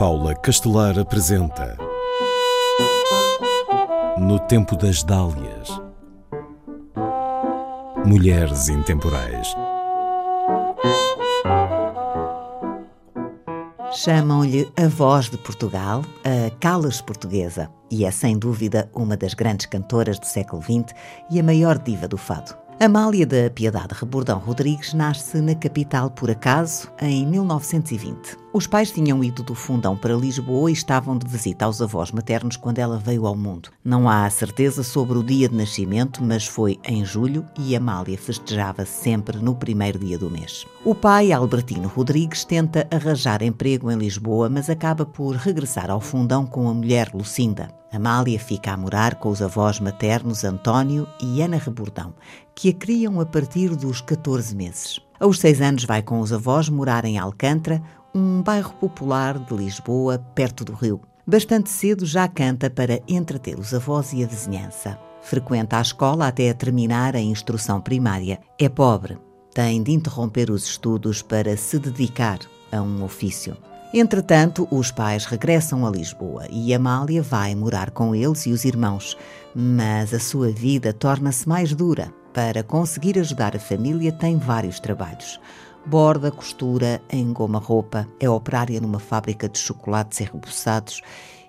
Paula Castelar apresenta No Tempo das Dálias Mulheres Intemporais Chamam-lhe a voz de Portugal, a Calas portuguesa, e é sem dúvida uma das grandes cantoras do século XX e a maior diva do fado. Amália da Piedade Rebordão Rodrigues nasce na capital por acaso em 1920. Os pais tinham ido do Fundão para Lisboa e estavam de visita aos avós maternos quando ela veio ao mundo. Não há certeza sobre o dia de nascimento, mas foi em julho e Amália festejava sempre no primeiro dia do mês. O pai, Albertino Rodrigues, tenta arranjar emprego em Lisboa, mas acaba por regressar ao Fundão com a mulher Lucinda. Amália fica a morar com os avós maternos António e Ana Rebordão, que a criam a partir dos 14 meses. Aos seis anos vai com os avós morar em Alcântara, um bairro popular de Lisboa, perto do rio. Bastante cedo já canta para entreter os avós e a vizinhança. Frequenta a escola até terminar a instrução primária. É pobre, tem de interromper os estudos para se dedicar a um ofício. Entretanto, os pais regressam a Lisboa e Amália vai morar com eles e os irmãos, mas a sua vida torna-se mais dura. Para conseguir ajudar a família, tem vários trabalhos. Borda, costura, engoma roupa, é operária numa fábrica de chocolates enrebuçados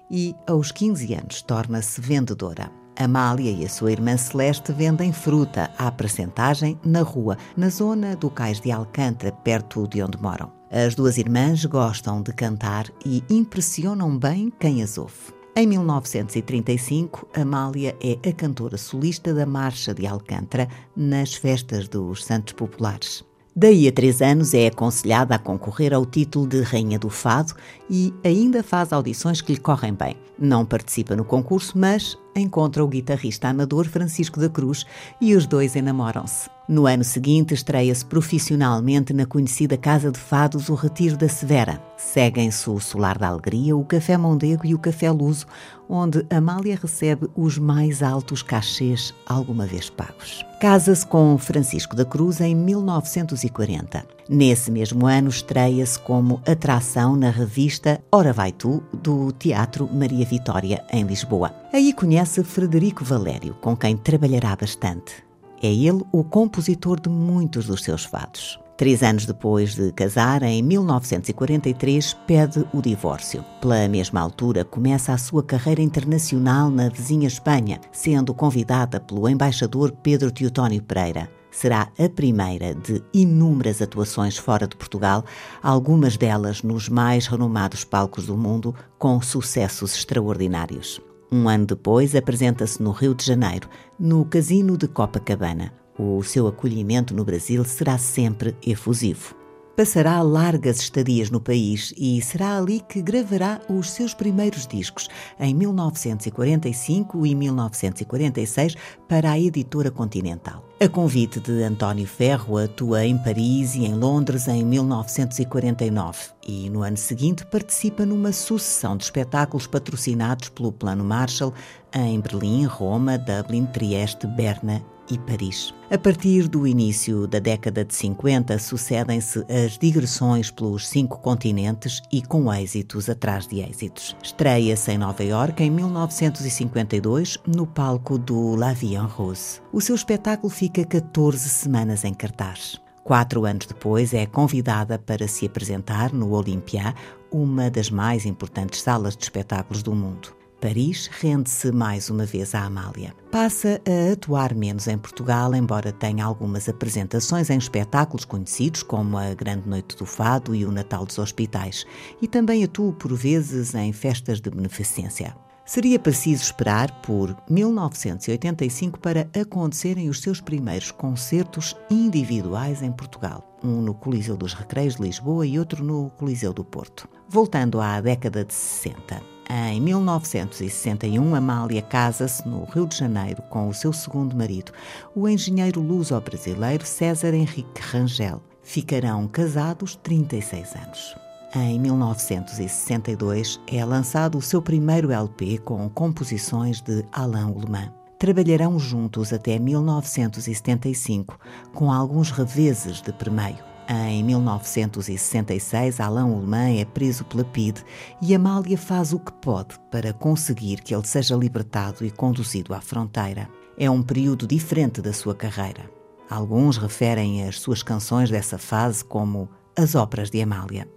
e, aos 15 anos, torna-se vendedora. Amália e a sua irmã Celeste vendem fruta à percentagem na rua, na zona do Cais de Alcântara, perto de onde moram. As duas irmãs gostam de cantar e impressionam bem quem as ouve. Em 1935, Amália é a cantora solista da Marcha de Alcântara nas festas dos Santos Populares. Daí a três anos é aconselhada a concorrer ao título de Rainha do Fado e ainda faz audições que lhe correm bem. Não participa no concurso, mas encontra o guitarrista amador Francisco da Cruz e os dois enamoram-se. No ano seguinte, estreia-se profissionalmente na conhecida Casa de Fados O Retiro da Severa. Seguem-se o Solar da Alegria, o Café Mondego e o Café Luso, onde Amália recebe os mais altos cachês alguma vez pagos. Casa-se com Francisco da Cruz em 1940. Nesse mesmo ano, estreia-se como atração na revista Ora Vai Tu, do Teatro Maria Vitória, em Lisboa. Aí conhece Frederico Valério, com quem trabalhará bastante. É ele o compositor de muitos dos seus fados. Três anos depois de casar, em 1943, pede o divórcio. Pela mesma altura, começa a sua carreira internacional na vizinha Espanha, sendo convidada pelo embaixador Pedro Teotónio Pereira. Será a primeira de inúmeras atuações fora de Portugal, algumas delas nos mais renomados palcos do mundo, com sucessos extraordinários. Um ano depois, apresenta-se no Rio de Janeiro, no Casino de Copacabana. O seu acolhimento no Brasil será sempre efusivo. Passará largas estadias no país e será ali que gravará os seus primeiros discos, em 1945 e 1946, para a editora Continental. A convite de António Ferro, atua em Paris e em Londres em 1949 e, no ano seguinte, participa numa sucessão de espetáculos patrocinados pelo Plano Marshall em Berlim, Roma, Dublin, Trieste, Berna e Paris. A partir do início da década de 50, sucedem-se as digressões pelos cinco continentes e com êxitos atrás de êxitos. Estreia-se em Nova York em 1952, no palco do La Vie en Rose. O seu espetáculo fica 14 semanas em cartaz. Quatro anos depois, é convidada para se apresentar no Olympia, uma das mais importantes salas de espetáculos do mundo. Paris rende-se mais uma vez à Amália. Passa a atuar menos em Portugal, embora tenha algumas apresentações em espetáculos conhecidos, como a Grande Noite do Fado e o Natal dos Hospitais, e também atua por vezes em festas de beneficência. Seria preciso esperar por 1985 para acontecerem os seus primeiros concertos individuais em Portugal, um no Coliseu dos Recreios de Lisboa e outro no Coliseu do Porto. Voltando à década de 60, em 1961, Amália casa-se no Rio de Janeiro com o seu segundo marido, o engenheiro luso-brasileiro César Henrique Rangel. Ficarão casados 36 anos. Em 1962 é lançado o seu primeiro LP com composições de Alain Ullmann. Trabalharão juntos até 1975, com alguns reveses de permeio. Em 1966, Alain Ullmann é preso pela PIDE e Amália faz o que pode para conseguir que ele seja libertado e conduzido à fronteira. É um período diferente da sua carreira. Alguns referem as suas canções dessa fase como as óperas de Amália.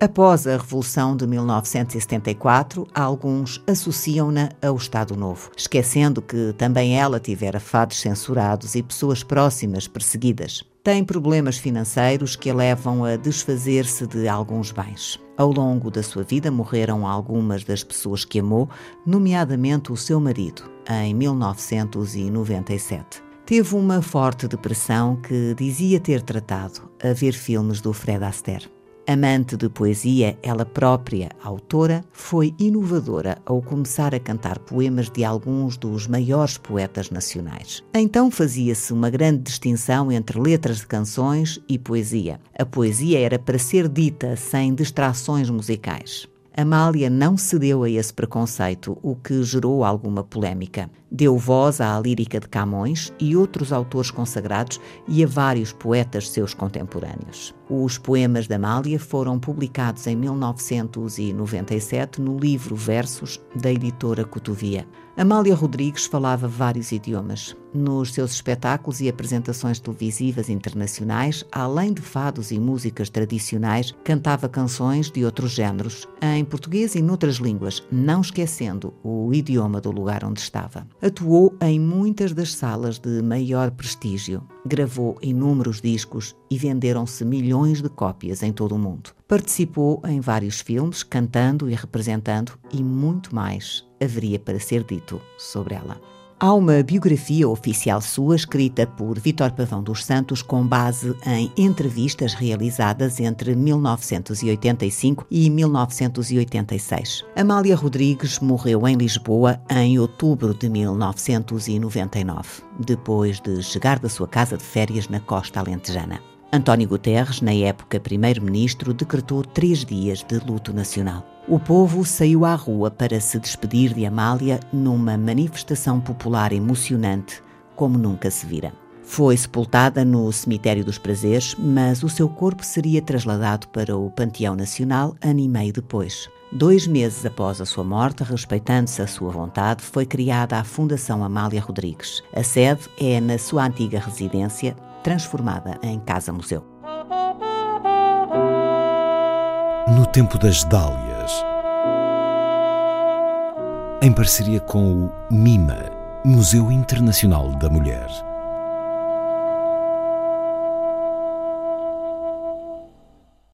Após a Revolução de 1974, alguns associam-na ao Estado Novo, esquecendo que também ela tivera fados censurados e pessoas próximas perseguidas. Tem problemas financeiros que a levam a desfazer-se de alguns bens. Ao longo da sua vida morreram algumas das pessoas que amou, nomeadamente o seu marido, em 1997 teve uma forte depressão que dizia ter tratado a ver filmes do Fred Astaire. Amante de poesia, ela própria, autora, foi inovadora ao começar a cantar poemas de alguns dos maiores poetas nacionais. Então fazia-se uma grande distinção entre letras de canções e poesia. A poesia era para ser dita sem distrações musicais. Amália não cedeu a esse preconceito, o que gerou alguma polémica. Deu voz à lírica de Camões e outros autores consagrados e a vários poetas seus contemporâneos. Os poemas de Amália foram publicados em 1997 no livro Versos da editora Cotovia. Amália Rodrigues falava vários idiomas. Nos seus espetáculos e apresentações televisivas internacionais, além de fados e músicas tradicionais, cantava canções de outros géneros, em português e noutras línguas, não esquecendo o idioma do lugar onde estava. Atuou em muitas das salas de maior prestígio, gravou inúmeros discos e venderam-se milhões de cópias em todo o mundo. Participou em vários filmes, cantando e representando, e muito mais haveria para ser dito sobre ela. Há uma biografia oficial sua escrita por Vítor Pavão dos Santos com base em entrevistas realizadas entre 1985 e 1986. Amália Rodrigues morreu em Lisboa em outubro de 1999, depois de chegar da sua casa de férias na costa alentejana. António Guterres, na época primeiro-ministro, decretou três dias de luto nacional. O povo saiu à rua para se despedir de Amália numa manifestação popular emocionante, como nunca se vira. Foi sepultada no Cemitério dos Prazeres, mas o seu corpo seria trasladado para o Panteão Nacional ano e meio depois. Dois meses após a sua morte, respeitando-se a sua vontade, foi criada a Fundação Amália Rodrigues. A sede é na sua antiga residência, transformada em casa-museu. No tempo das Dálias em parceria com o MIMA, Museu Internacional da Mulher.